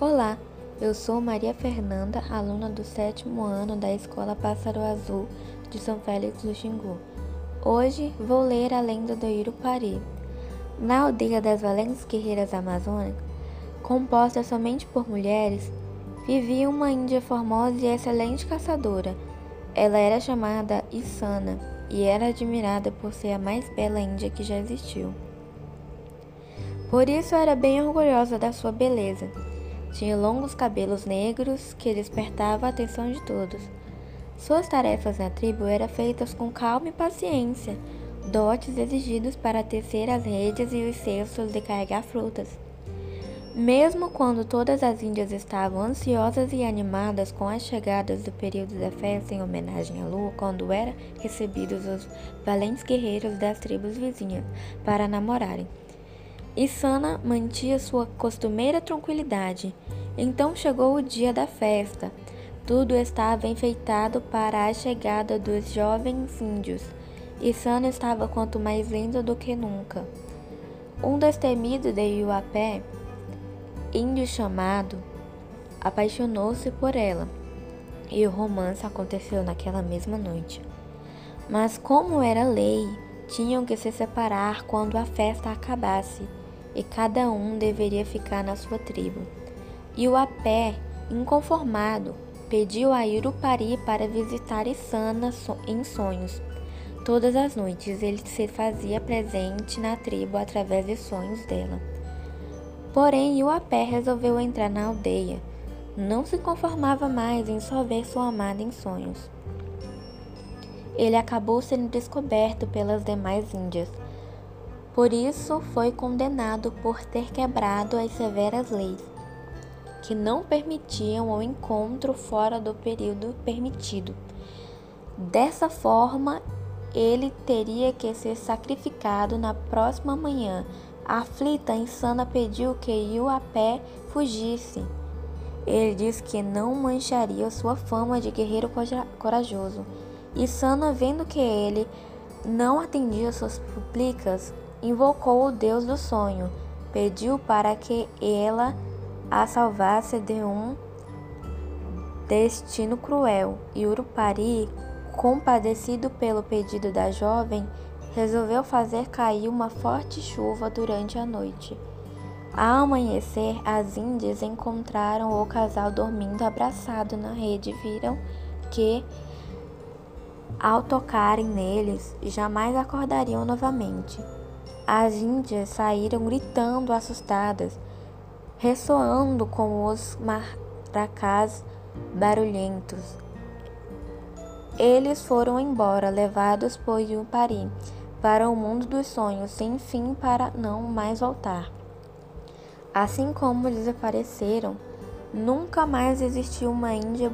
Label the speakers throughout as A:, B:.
A: Olá, eu sou Maria Fernanda, aluna do sétimo ano da Escola Pássaro Azul de São Félix do Xingu. Hoje vou ler a lenda do Irupari. Na aldeia das valentes guerreiras amazônicas, composta somente por mulheres, vivia uma índia formosa e excelente caçadora. Ela era chamada Isana e era admirada por ser a mais bela índia que já existiu. Por isso era bem orgulhosa da sua beleza tinha longos cabelos negros que despertavam a atenção de todos. Suas tarefas na tribo eram feitas com calma e paciência, dotes exigidos para tecer as redes e os cestos de carregar frutas. Mesmo quando todas as índias estavam ansiosas e animadas com as chegadas do período da festa em homenagem à lua, quando eram recebidos os valentes guerreiros das tribos vizinhas para namorarem. Sana mantinha sua costumeira tranquilidade. Então chegou o dia da festa. Tudo estava enfeitado para a chegada dos jovens índios. Sana estava quanto mais linda do que nunca. Um destemido de Iuapé, índio chamado, apaixonou-se por ela, e o romance aconteceu naquela mesma noite. Mas como era lei, tinham que se separar quando a festa acabasse e cada um deveria ficar na sua tribo. E o Apé, inconformado, pediu a Irupari para visitar Isana em sonhos. Todas as noites ele se fazia presente na tribo através de sonhos dela. Porém, Iuapé resolveu entrar na aldeia. Não se conformava mais em só ver sua amada em sonhos. Ele acabou sendo descoberto pelas demais índias, por isso foi condenado por ter quebrado as severas leis, que não permitiam o encontro fora do período permitido. Dessa forma, ele teria que ser sacrificado na próxima manhã. A aflita insana pediu que Iuapé fugisse. Ele disse que não mancharia sua fama de guerreiro corajoso. E Sana, vendo que ele não atendia suas súplicas, invocou o Deus do sonho, pediu para que ela a salvasse de um destino cruel, e Urupari, compadecido pelo pedido da jovem, resolveu fazer cair uma forte chuva durante a noite. Ao amanhecer, as índias encontraram o casal dormindo abraçado na rede e viram que, ao tocarem neles, jamais acordariam novamente. As índias saíram gritando assustadas, ressoando com os maracás barulhentos. Eles foram embora, levados por Yupari, para o mundo dos sonhos, sem fim para não mais voltar. Assim como desapareceram, nunca mais existiu uma Índia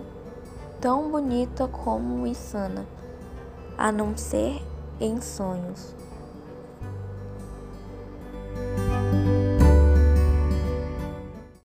A: tão bonita como Isana, a não ser em sonhos.